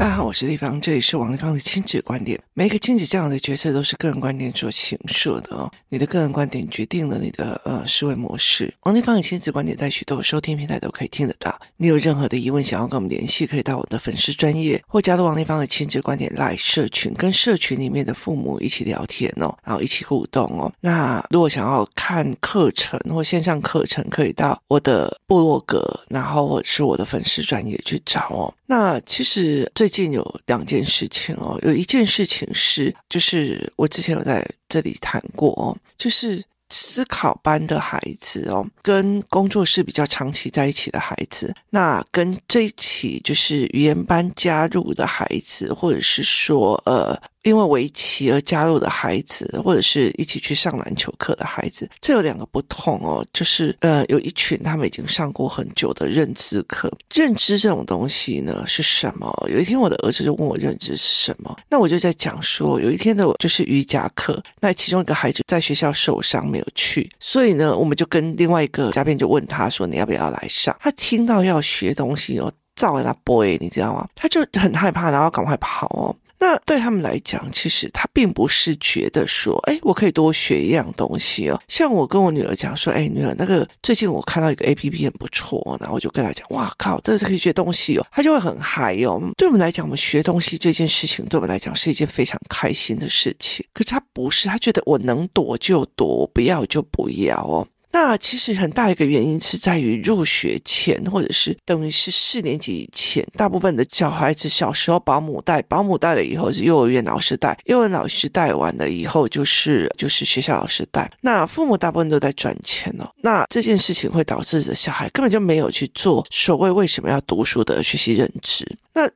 大家好，我是丽芳，这里是王立芳的亲子观点。每一个亲子这样的角色都是个人观点所形设的哦。你的个人观点决定了你的呃思维模式。王立芳的亲子观点在许多收听平台都可以听得到。你有任何的疑问想要跟我们联系，可以到我的粉丝专业或加入王立芳的亲子观点来社群，跟社群里面的父母一起聊天哦，然后一起互动哦。那如果想要看课程或线上课程，可以到我的部落格，然后或者是我的粉丝专业去找哦。那其实最最近有两件事情哦，有一件事情是，就是我之前有在这里谈过哦，就是思考班的孩子哦，跟工作室比较长期在一起的孩子，那跟这一起就是语言班加入的孩子，或者是说呃。因为围棋而加入的孩子，或者是一起去上篮球课的孩子，这有两个不同哦。就是呃，有一群他们已经上过很久的认知课。认知这种东西呢是什么？有一天我的儿子就问我认知是什么，那我就在讲说，有一天的就是瑜伽课，那其中一个孩子在学校受伤没有去，所以呢，我们就跟另外一个嘉宾就问他说，你要不要来上？他听到要学东西哦，照完他 boy，你知道吗？他就很害怕，然后赶快跑哦。那对他们来讲，其实他并不是觉得说，哎，我可以多学一样东西哦。像我跟我女儿讲说，哎，女儿，那个最近我看到一个 APP 很不错，然后我就跟她讲，哇靠，真的是可以学东西哦。她就会很嗨哦。对我们来讲，我们学东西这件事情，对我们来讲是一件非常开心的事情。可是他不是，他觉得我能躲就躲，不要就不要哦。那其实很大一个原因是在于入学前，或者是等于是四年级以前，大部分的小孩子小时候保姆带，保姆带了以后是幼儿园老师带，幼儿园老师带完了以后就是就是学校老师带。那父母大部分都在赚钱哦，那这件事情会导致的小孩根本就没有去做所谓为什么要读书的学习认知。那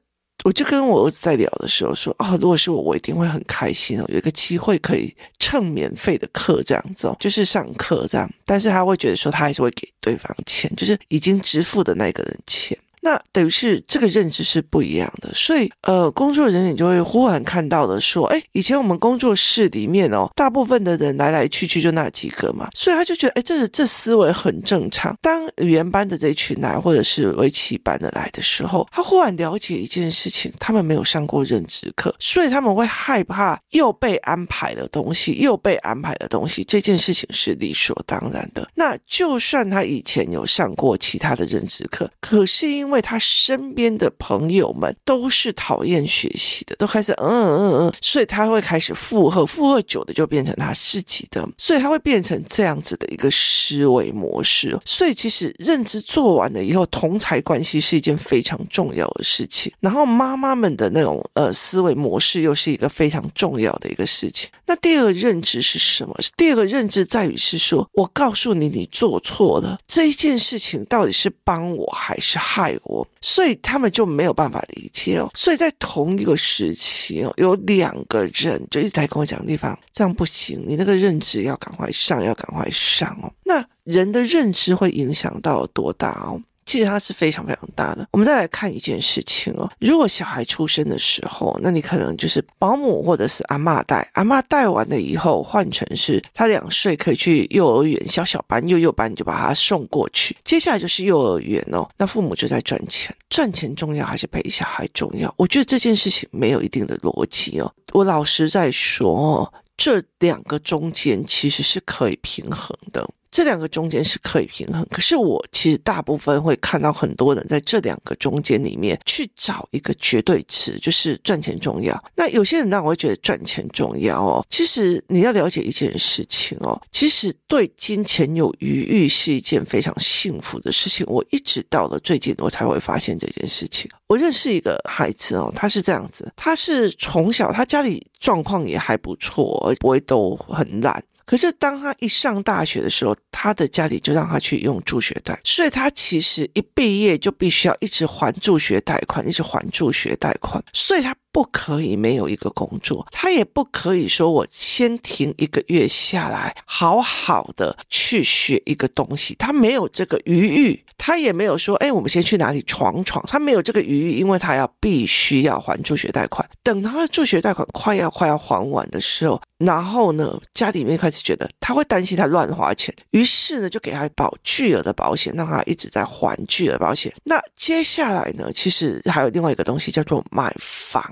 我就跟我儿子在聊的时候说啊、哦，如果是我，我一定会很开心哦，有一个机会可以蹭免费的课这样子，就是上课这样。但是他会觉得说，他还是会给对方钱，就是已经支付的那个人钱。那等于是这个认知是不一样的，所以呃，工作人员就会忽然看到了说，哎，以前我们工作室里面哦，大部分的人来来去去就那几个嘛，所以他就觉得，哎，这这思维很正常。当语言班的这一群来，或者是围棋班的来的时候，他忽然了解一件事情，他们没有上过认知课，所以他们会害怕又被安排的东西，又被安排的东西，这件事情是理所当然的。那就算他以前有上过其他的认知课，可是因为因为他身边的朋友们都是讨厌学习的，都开始嗯嗯嗯，所以他会开始附和，附和久的就变成他自己的，所以他会变成这样子的一个思维模式。所以其实认知做完了以后，同才关系是一件非常重要的事情。然后妈妈们的那种呃思维模式又是一个非常重要的一个事情。那第二个认知是什么？第二个认知在于是说，我告诉你，你做错了这一件事情，到底是帮我还是害我我？所以他们就没有办法理解哦。所以在同一个时期哦，有两个人就一直在跟我讲地方，这样不行，你那个认知要赶快上，要赶快上哦。那人的认知会影响到多大哦？其实它是非常非常大的。我们再来看一件事情哦，如果小孩出生的时候，那你可能就是保姆或者是阿嬷带，阿嬷带完了以后，换成是他两岁可以去幼儿园小小班、幼幼班，你就把他送过去。接下来就是幼儿园哦，那父母就在赚钱，赚钱重要还是陪小孩重要？我觉得这件事情没有一定的逻辑哦。我老实在说哦，这两个中间其实是可以平衡的。这两个中间是可以平衡，可是我其实大部分会看到很多人在这两个中间里面去找一个绝对值，就是赚钱重要。那有些人呢，我会觉得赚钱重要哦。其实你要了解一件事情哦，其实对金钱有余裕是一件非常幸福的事情。我一直到了最近，我才会发现这件事情。我认识一个孩子哦，他是这样子，他是从小他家里状况也还不错，不会都很烂。可是当他一上大学的时候，他的家里就让他去用助学贷，所以他其实一毕业就必须要一直还助学贷款，一直还助学贷款，所以他不可以没有一个工作，他也不可以说我先停一个月下来，好好的去学一个东西，他没有这个余裕，他也没有说，哎，我们先去哪里闯闯，他没有这个余裕，因为他要必须要还助学贷款，等他的助学贷款快要快要还完的时候，然后呢，家里面开始觉得他会担心他乱花钱，于是呢，就给他保巨额的保险，让他一直在还巨额保险。那接下来呢，其实还有另外一个东西叫做买房。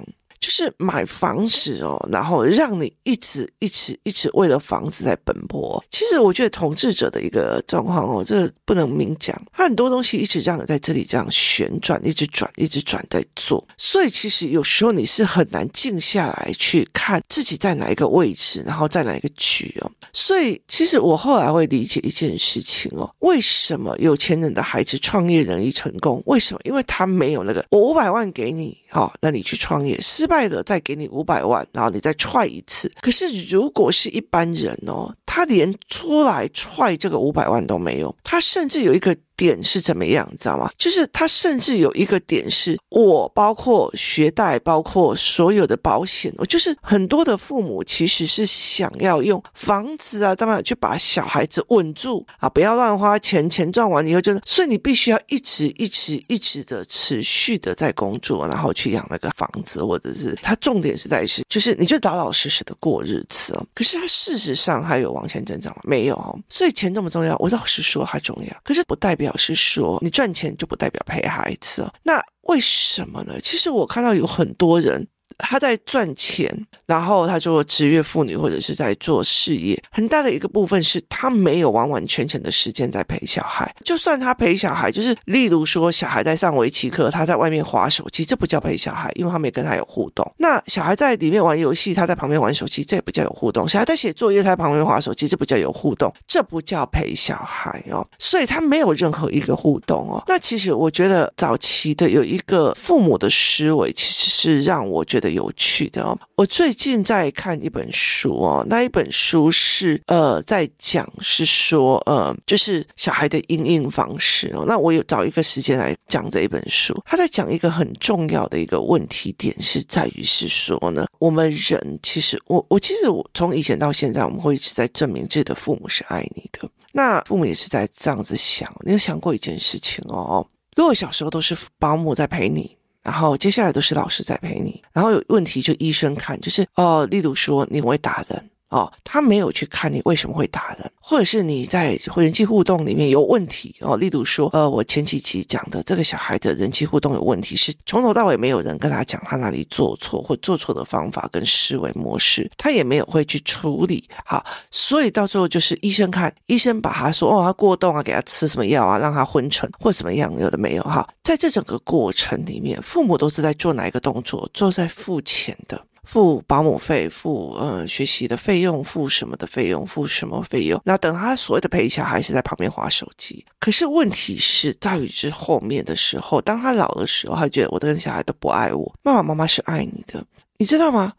就是买房子哦，然后让你一直一直一直为了房子在奔波。其实我觉得统治者的一个状况哦，这不能明讲，他很多东西一直让你在这里这样旋转，一直转，一直转在做。所以其实有时候你是很难静下来去看自己在哪一个位置，然后在哪一个局哦。所以其实我后来会理解一件事情哦，为什么有钱人的孩子创业容易成功？为什么？因为他没有那个我五百万给你，好，那你去创业失败。快的再给你五百万，然后你再踹一次。可是如果是一般人哦，他连出来踹这个五百万都没有，他甚至有一个。点是怎么样，你知道吗？就是他甚至有一个点是，我包括学贷，包括所有的保险，我就是很多的父母其实是想要用房子啊，当然去把小孩子稳住啊，不要乱花钱，钱赚完以后就是，所以你必须要一直一直一直的持续的在工作，然后去养那个房子，或者是他重点是在于是，就是你就老老实实的过日子哦。可是他事实上还有往前增长吗？没有哦。所以钱这么重要，我老实说还重要，可是不代表。表示说，你赚钱就不代表陪孩子。那为什么呢？其实我看到有很多人。他在赚钱，然后他做职业妇女或者是在做事业，很大的一个部分是他没有完完全全的时间在陪小孩。就算他陪小孩，就是例如说小孩在上围棋课，他在外面滑手机，这不叫陪小孩，因为他没跟他有互动。那小孩在里面玩游戏，他在旁边玩手机，这也不叫有互动。小孩在写作业，他在旁边滑手机，这不叫有互动，这不叫陪小孩哦。所以他没有任何一个互动哦。那其实我觉得早期的有一个父母的思维，其实是让我觉得。的有趣的哦，我最近在看一本书哦，那一本书是呃在讲是说呃就是小孩的因应方式哦，那我有找一个时间来讲这一本书，他在讲一个很重要的一个问题点是在于是说呢，我们人其实我我其实我从以前到现在，我们会一直在证明自己的父母是爱你的，那父母也是在这样子想，你有想过一件事情哦，如果小时候都是保姆在陪你。然后接下来都是老师在陪你，然后有问题就医生看，就是哦，例如说你会打人。哦，他没有去看你为什么会打人，或者是你在人际互动里面有问题哦。例如说，呃，我前几期讲的这个小孩的人际互动有问题，是从头到尾没有人跟他讲他哪里做错或做错的方法跟思维模式，他也没有会去处理。好，所以到最后就是医生看，医生把他说哦，他过动啊，给他吃什么药啊，让他昏沉或什么样，有的没有哈。在这整个过程里面，父母都是在做哪一个动作？做在付钱的。付保姆费，付呃学习的费用，付什么的费用，付什么费用？那等他所谓的陪小孩是在旁边划手机。可是问题是在于之后面的时候，当他老的时候，他觉得我的小孩都不爱我，爸爸妈妈是爱你的，你知道吗？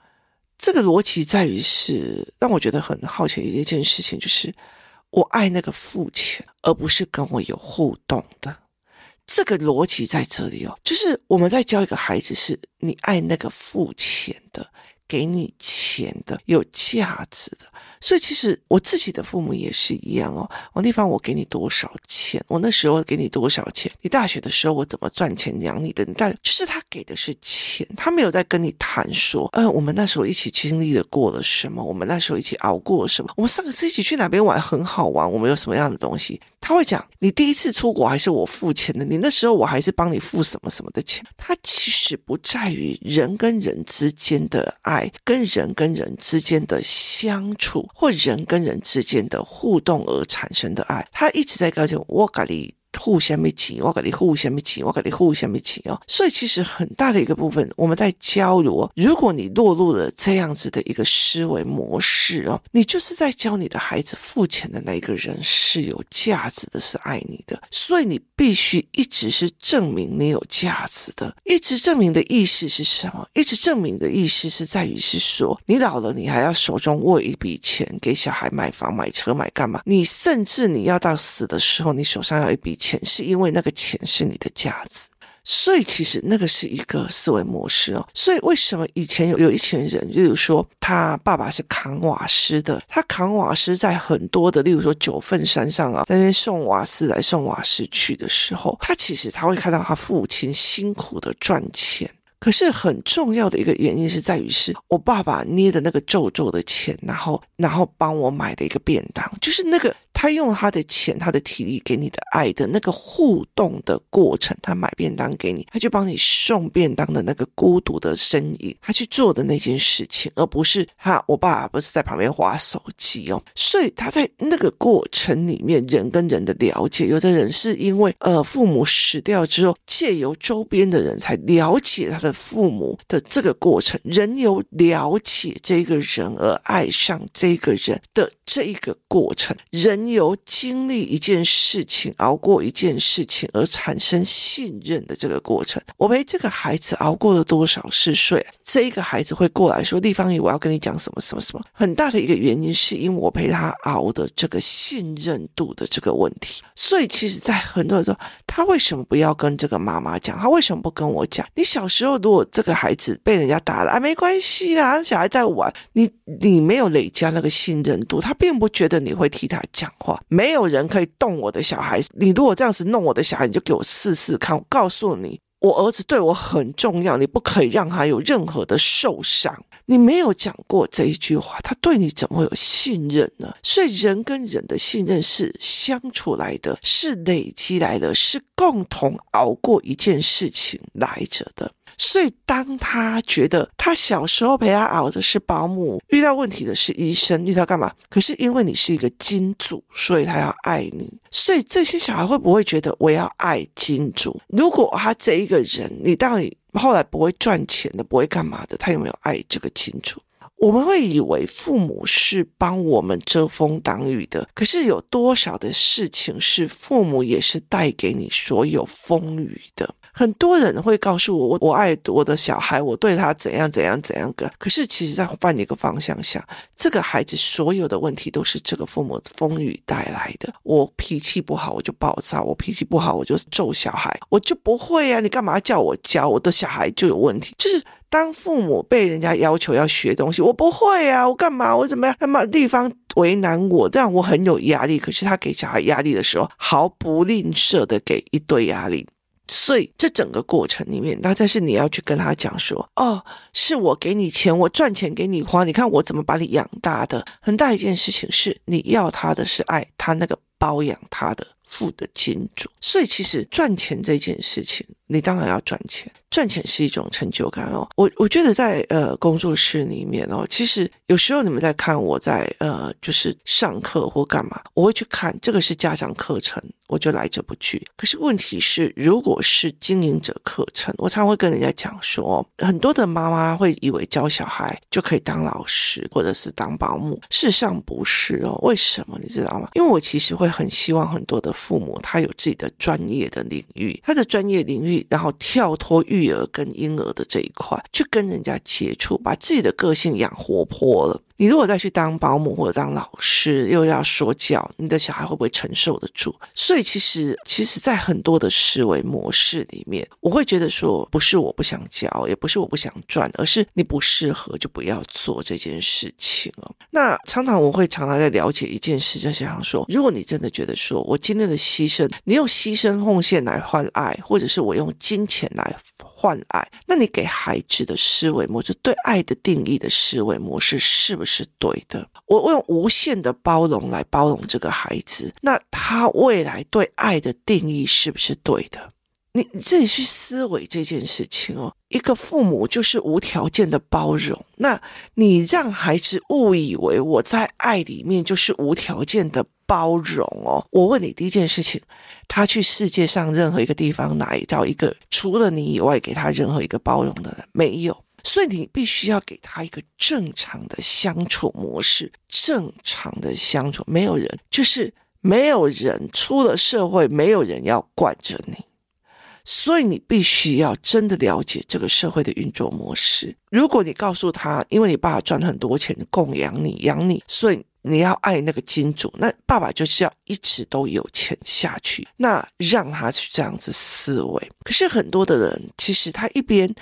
这个逻辑在于是让我觉得很好奇的一件事情，就是我爱那个付钱，而不是跟我有互动的。这个逻辑在这里哦，就是我们在教一个孩子，是你爱那个付钱的。给你钱的，有价值的，所以其实我自己的父母也是一样哦。王地方，我给你多少钱？我那时候给你多少钱？你大学的时候我怎么赚钱养你的？你大就是他给的是钱，他没有在跟你谈说，呃，我们那时候一起经历了过了什么？我们那时候一起熬过了什么？我们上个次一起去哪边玩很好玩？我们有什么样的东西？他会讲，你第一次出国还是我付钱的？你那时候我还是帮你付什么什么的钱？他其实不在于人跟人之间的爱。跟人跟人之间的相处，或人跟人之间的互动而产生的爱，他一直在告诫我，我跟你。互相没钱，我跟你互相没钱，我跟你互相没钱哦。所以其实很大的一个部分，我们在交流。如果你落入了这样子的一个思维模式哦，你就是在教你的孩子，付钱的那个人是有价值的，是爱你的。所以你必须一直是证明你有价值的。一直证明的意思是什么？一直证明的意思是在于是说，你老了，你还要手中握一笔钱给小孩买房、买车、买干嘛？你甚至你要到死的时候，你手上要一笔钱。是因为那个钱是你的价值，所以其实那个是一个思维模式哦。所以为什么以前有有一群人，例如说他爸爸是扛瓦斯的，他扛瓦斯在很多的，例如说九份山上啊，在那边送瓦斯来送瓦斯去的时候，他其实他会看到他父亲辛苦的赚钱。可是很重要的一个原因是在于，是我爸爸捏的那个皱皱的钱，然后然后帮我买的一个便当，就是那个。他用他的钱、他的体力给你的爱的那个互动的过程，他买便当给你，他就帮你送便当的那个孤独的身影，他去做的那件事情，而不是他，我爸不是在旁边划手机哦。所以他在那个过程里面，人跟人的了解，有的人是因为呃父母死掉之后，借由周边的人才了解他的父母的这个过程，人由了解这个人而爱上这个人的这一个过程，人。由经历一件事情、熬过一件事情而产生信任的这个过程，我陪这个孩子熬过了多少嗜睡？这一个孩子会过来说：“立方体，我要跟你讲什么什么什么。”很大的一个原因是因为我陪他熬的这个信任度的这个问题。所以，其实，在很多人说，他为什么不要跟这个妈妈讲？他为什么不跟我讲？你小时候如果这个孩子被人家打了，啊，没关系啦，小孩在玩，你你没有累加那个信任度，他并不觉得你会替他讲。话没有人可以动我的小孩。你如果这样子弄我的小孩，你就给我试试看。我告诉你，我儿子对我很重要，你不可以让他有任何的受伤。你没有讲过这一句话，他对你怎么会有信任呢？所以人跟人的信任是相处来的，是累积来的，是共同熬过一件事情来着的。所以，当他觉得他小时候陪他熬的是保姆，遇到问题的是医生，遇到干嘛？可是因为你是一个金主，所以他要爱你。所以这些小孩会不会觉得我要爱金主？如果他这一个人，你到底后来不会赚钱的，不会干嘛的，他有没有爱这个金主？我们会以为父母是帮我们遮风挡雨的，可是有多少的事情是父母也是带给你所有风雨的？很多人会告诉我，我我爱我的小孩，我对他怎样怎样怎样个。可是其实，在换一个方向想，这个孩子所有的问题都是这个父母的风雨带来的。我脾气不好，我就暴躁；我脾气不好，我就揍小孩。我就不会啊，你干嘛叫我教？我的小孩就有问题。就是当父母被人家要求要学东西，我不会啊，我干嘛？我怎么样？那么地方为难我，这样我很有压力。可是他给小孩压力的时候，毫不吝啬的给一堆压力。所以这整个过程里面，那但是你要去跟他讲说，哦，是我给你钱，我赚钱给你花，你看我怎么把你养大的。很大一件事情是，你要他的是爱，他那个包养他的父的金主。所以其实赚钱这件事情，你当然要赚钱。赚钱是一种成就感哦，我我觉得在呃工作室里面哦，其实有时候你们在看我在呃就是上课或干嘛，我会去看这个是家长课程，我就来者不拒。可是问题是，如果是经营者课程，我常会跟人家讲说，很多的妈妈会以为教小孩就可以当老师或者是当保姆，事实上不是哦。为什么你知道吗？因为我其实会会很希望很多的父母他有自己的专业的领域，他的专业领域，然后跳脱育。儿跟婴儿的这一块，去跟人家接触，把自己的个性养活泼了。你如果再去当保姆或者当老师，又要说教，你的小孩会不会承受得住？所以其实，其实，在很多的思维模式里面，我会觉得说，不是我不想教，也不是我不想赚，而是你不适合，就不要做这件事情哦。那常常我会常常在了解一件事，就想说，如果你真的觉得说我今天的牺牲，你用牺牲奉献来换爱，或者是我用金钱来。换爱，那你给孩子的思维模式，对爱的定义的思维模式是不是对的？我我用无限的包容来包容这个孩子，那他未来对爱的定义是不是对的？你你自己去思维这件事情哦。一个父母就是无条件的包容，那你让孩子误以为我在爱里面就是无条件的。包容哦，我问你第一件事情，他去世界上任何一个地方，哪里找一个除了你以外给他任何一个包容的人？没有，所以你必须要给他一个正常的相处模式，正常的相处，没有人就是没有人出了社会，没有人要惯着你，所以你必须要真的了解这个社会的运作模式。如果你告诉他，因为你爸爸赚很多钱供养你，养你，所以。你要爱那个金主，那爸爸就是要一直都有钱下去，那让他去这样子思维。可是很多的人，其实他一边。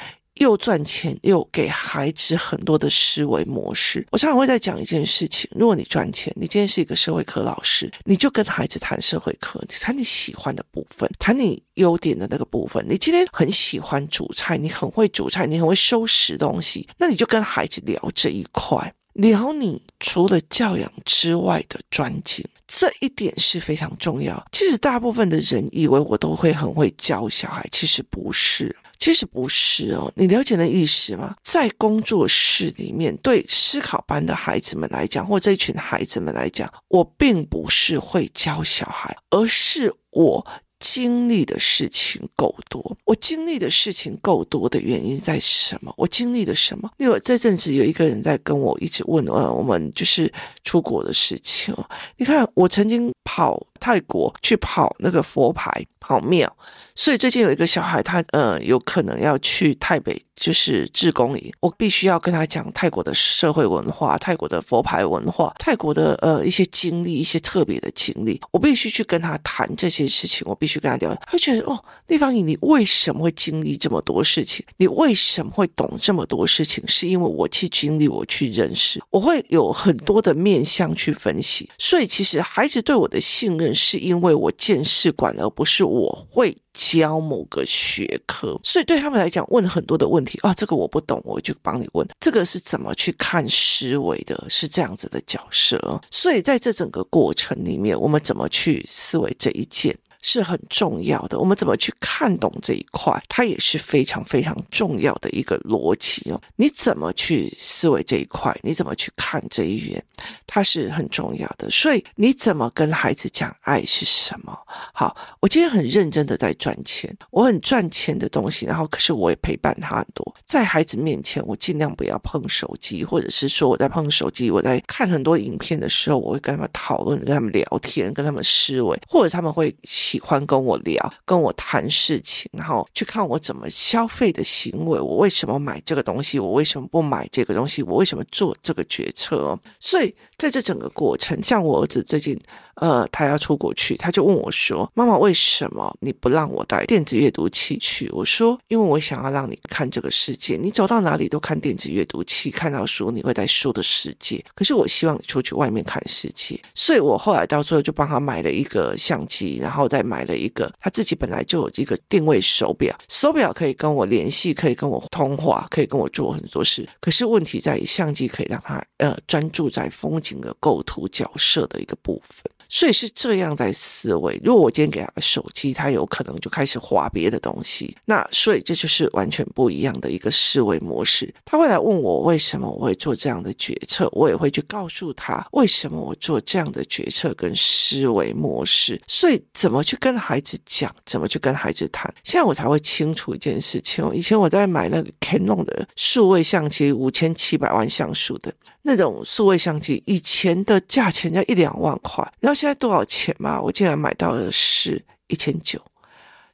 又赚钱，又给孩子很多的思维模式。我常常会在讲一件事情：如果你赚钱，你今天是一个社会科老师，你就跟孩子谈社会科，你谈你喜欢的部分，谈你优点的那个部分。你今天很喜欢煮菜，你很会煮菜，你很会收拾东西，那你就跟孩子聊这一块，聊你除了教养之外的专精。这一点是非常重要。其实大部分的人以为我都会很会教小孩，其实不是，其实不是哦。你了解那意思吗？在工作室里面，对思考班的孩子们来讲，或这一群孩子们来讲，我并不是会教小孩，而是我。经历的事情够多，我经历的事情够多的原因在什么？我经历了什么？因为这阵子有一个人在跟我一直问，呃，我们就是出国的事情。你看，我曾经跑泰国去跑那个佛牌。跑庙，所以最近有一个小孩，他呃有可能要去泰北，就是志工营。我必须要跟他讲泰国的社会文化、泰国的佛牌文化、泰国的呃一些经历、一些特别的经历。我必须去跟他谈这些事情，我必须跟他聊。他觉得哦，丽芳你，你为什么会经历这么多事情？你为什么会懂这么多事情？是因为我去经历，我去认识，我会有很多的面向去分析。所以其实孩子对我的信任，是因为我见识广，而不是。我会教某个学科，所以对他们来讲，问很多的问题啊，这个我不懂，我就帮你问。这个是怎么去看思维的？是这样子的角色。所以在这整个过程里面，我们怎么去思维这一件？是很重要的，我们怎么去看懂这一块，它也是非常非常重要的一个逻辑哦。你怎么去思维这一块？你怎么去看这一元？它是很重要的。所以你怎么跟孩子讲爱是什么？好，我今天很认真的在赚钱，我很赚钱的东西，然后可是我也陪伴他很多。在孩子面前，我尽量不要碰手机，或者是说我在碰手机，我在看很多影片的时候，我会跟他们讨论，跟他们聊天，跟他们思维，或者他们会。喜欢跟我聊，跟我谈事情，然后去看我怎么消费的行为，我为什么买这个东西，我为什么不买这个东西，我为什么做这个决策。所以在这整个过程，像我儿子最近，呃，他要出国去，他就问我说：“妈妈，为什么你不让我带电子阅读器去？”我说：“因为我想要让你看这个世界，你走到哪里都看电子阅读器，看到书你会在书的世界。可是我希望你出去外面看世界，所以我后来到最后就帮他买了一个相机，然后再买了一个，他自己本来就有一个定位手表，手表可以跟我联系，可以跟我通话，可以跟我做很多事。可是问题在于，相机可以让他呃专注在风景的构图、角色的一个部分。所以是这样在思维。如果我今天给他手机，他有可能就开始滑别的东西。那所以这就是完全不一样的一个思维模式。他会来问我为什么我会做这样的决策，我也会去告诉他为什么我做这样的决策跟思维模式。所以怎么去跟孩子讲，怎么去跟孩子谈，现在我才会清楚一件事情。以前我在买那个 Canon 的数位相机，五千七百万像素的。那种数位相机以前的价钱要一两万块，然后现在多少钱嘛？我竟然买到的是一千九，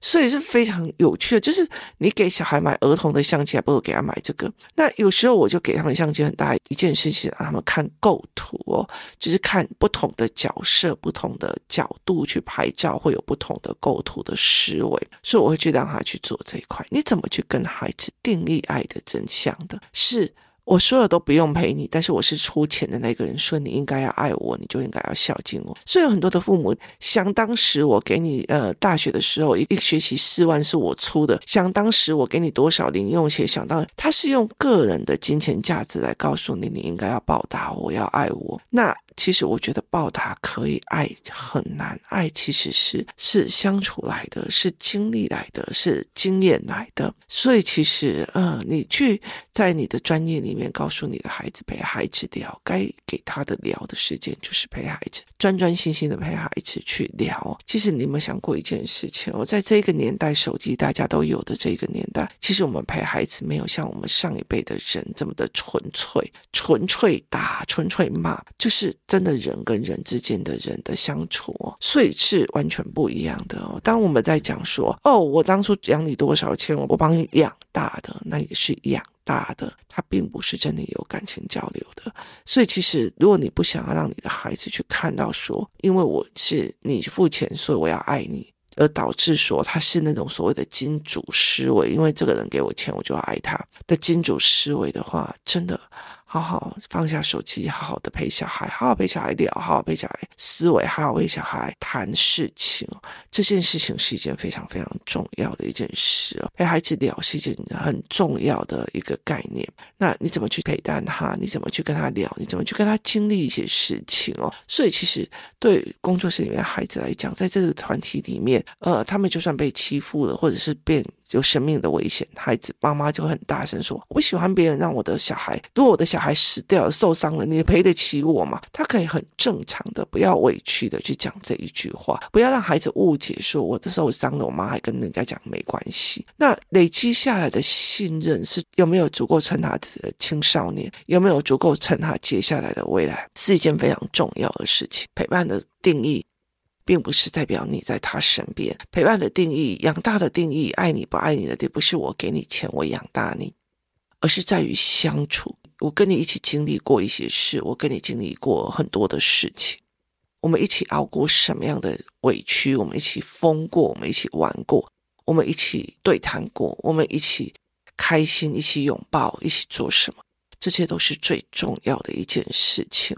所以是非常有趣的。就是你给小孩买儿童的相机，还不如给他买这个。那有时候我就给他们相机很大一件事情，让他们看构图哦，就是看不同的角色、不同的角度去拍照，会有不同的构图的思维。所以我会去让他去做这一块。你怎么去跟孩子定义爱的真相的？是。我所有都不用陪你，但是我是出钱的那个人，说你应该要爱我，你就应该要孝敬我。所以有很多的父母，想当时我给你呃大学的时候一个学期四万是我出的，想当时我给你多少零用钱，想到他是用个人的金钱价值来告诉你，你应该要报答我，要爱我。那其实我觉得报答可以，爱很难。爱其实是是相处来的，是经历来的，是经验来的。所以其实呃，你去在你的专业。里面告诉你的孩子，陪孩子聊，该给他的聊的时间就是陪孩子，专专心心的陪孩子去聊。其实你有没有想过一件事情？我在这个年代，手机大家都有的这个年代，其实我们陪孩子没有像我们上一辈的人这么的纯粹，纯粹打，纯粹骂，就是真的人跟人之间的人的相处哦，所以是完全不一样的哦。当我们在讲说哦，我当初养你多少钱，我帮你养大的，那也是养大的，他并不是真的有感情交流的。所以其实，如果你不想要让你的孩子去看到说，因为我是你付钱，所以我要爱你。而导致说他是那种所谓的金主思维，因为这个人给我钱，我就要爱他的金主思维的话，真的。好好放下手机，好好的陪小孩，好好陪小孩聊，好好陪小孩思维，好好陪小孩谈事情。这件事情是一件非常非常重要的一件事哦。陪孩子聊是一件很重要的一个概念。那你怎么去陪伴他？你怎么去跟他聊？你怎么去跟他经历一些事情哦？所以其实对工作室里面的孩子来讲，在这个团体里面，呃，他们就算被欺负了，或者是变。有生命的危险，孩子妈妈就很大声说：“我不喜欢别人让我的小孩，如果我的小孩死掉了、受伤了，你赔得起我吗？”他可以很正常的、不要委屈的去讲这一句话，不要让孩子误解说我的受伤了，我妈还跟人家讲没关系。那累积下来的信任是有没有足够撑他的青少年，有没有足够撑他接下来的未来，是一件非常重要的事情。陪伴的定义。并不是代表你在他身边，陪伴的定义、养大的定义、爱你不爱你的定义，不是我给你钱我养大你，而是在于相处。我跟你一起经历过一些事，我跟你经历过很多的事情，我们一起熬过什么样的委屈，我们一起疯过，我们一起玩过，我们一起对谈过，我们一起开心，一起拥抱，一起做什么，这些都是最重要的一件事情。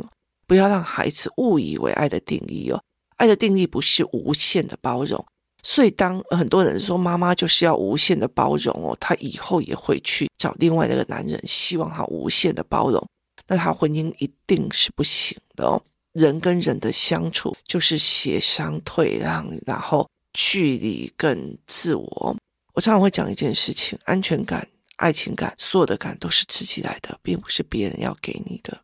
不要让孩子误以为爱的定义哦。爱的定义不是无限的包容，所以当很多人说妈妈就是要无限的包容哦，她以后也会去找另外那个男人，希望他无限的包容，那他婚姻一定是不行的哦。人跟人的相处就是协商退让，然后距离跟自我。我常常会讲一件事情：安全感、爱情感，所有的感都是自己来的，并不是别人要给你的。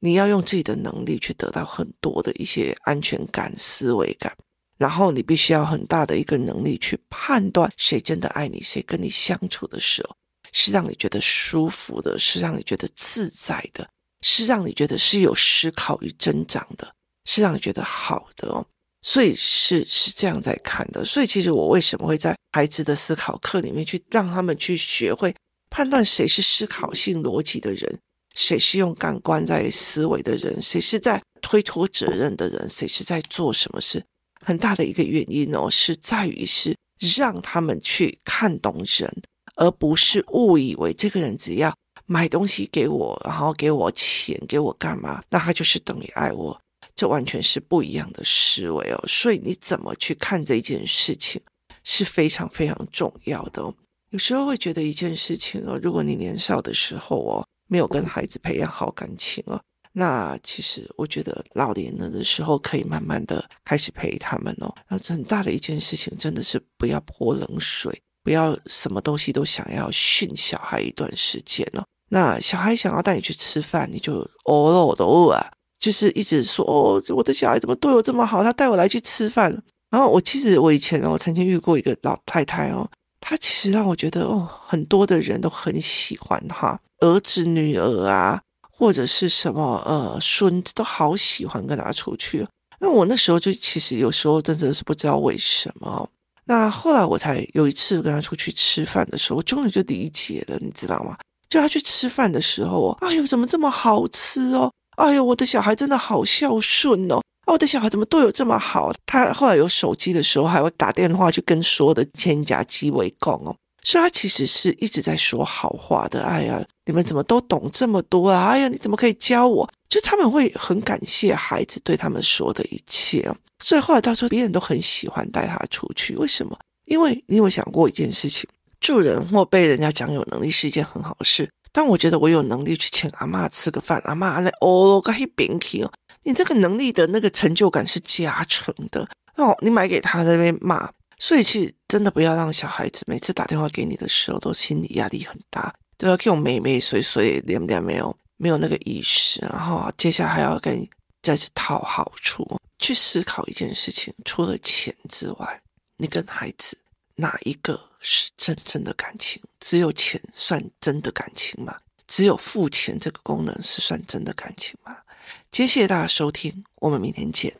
你要用自己的能力去得到很多的一些安全感、思维感，然后你必须要很大的一个能力去判断谁真的爱你，谁跟你相处的时候是让你觉得舒服的，是让你觉得自在的，是让你觉得是有思考与增长的，是让你觉得好的哦。所以是是这样在看的。所以其实我为什么会在孩子的思考课里面去让他们去学会判断谁是思考性逻辑的人。谁是用感官在思维的人？谁是在推脱责任的人？谁是在做什么事？很大的一个原因哦，是在于是让他们去看懂人，而不是误以为这个人只要买东西给我，然后给我钱，给我干嘛，那他就是等于爱我。这完全是不一样的思维哦。所以你怎么去看这件事情是非常非常重要的哦。有时候会觉得一件事情哦，如果你年少的时候哦。没有跟孩子培养好感情哦，那其实我觉得老年人的时候可以慢慢的开始陪他们哦。那很大的一件事情真的是不要泼冷水，不要什么东西都想要训小孩一段时间哦。那小孩想要带你去吃饭，你就哦了我的哦啊，就是一直说哦，我的小孩怎么对我这么好，他带我来去吃饭。然后我其实我以前我曾经遇过一个老太太哦，他其实让我觉得哦，很多的人都很喜欢她。儿子、女儿啊，或者是什么呃孙子，都好喜欢跟他出去。那我那时候就其实有时候真的是不知道为什么。那后来我才有一次跟他出去吃饭的时候，我终于就理解了，你知道吗？就他去吃饭的时候，哎呦，怎么这么好吃哦？哎呦，我的小孩真的好孝顺哦！我的小孩怎么都有这么好？他后来有手机的时候，还会打电话去跟所有的亲家鸡为共哦。所以他其实是一直在说好话的。哎呀，你们怎么都懂这么多啊？哎呀，你怎么可以教我？就他们会很感谢孩子对他们说的一切。所以后来他说，别人都很喜欢带他出去。为什么？因为你有想过一件事情？助人或被人家讲有能力是一件很好的事。但我觉得我有能力去请阿嬷吃个饭，阿嬷来哦，该饼皮哦，你这个能力的那个成就感是加成的哦。你买给他在那边骂。所以，其实真的不要让小孩子每次打电话给你的时候都心理压力很大，都要给我妹妹碎碎连不连没有没有那个意识，然后接下来还要跟你再次讨好处，去思考一件事情：除了钱之外，你跟孩子哪一个是真正的感情？只有钱算真的感情吗？只有付钱这个功能是算真的感情吗？谢谢大家收听，我们明天见。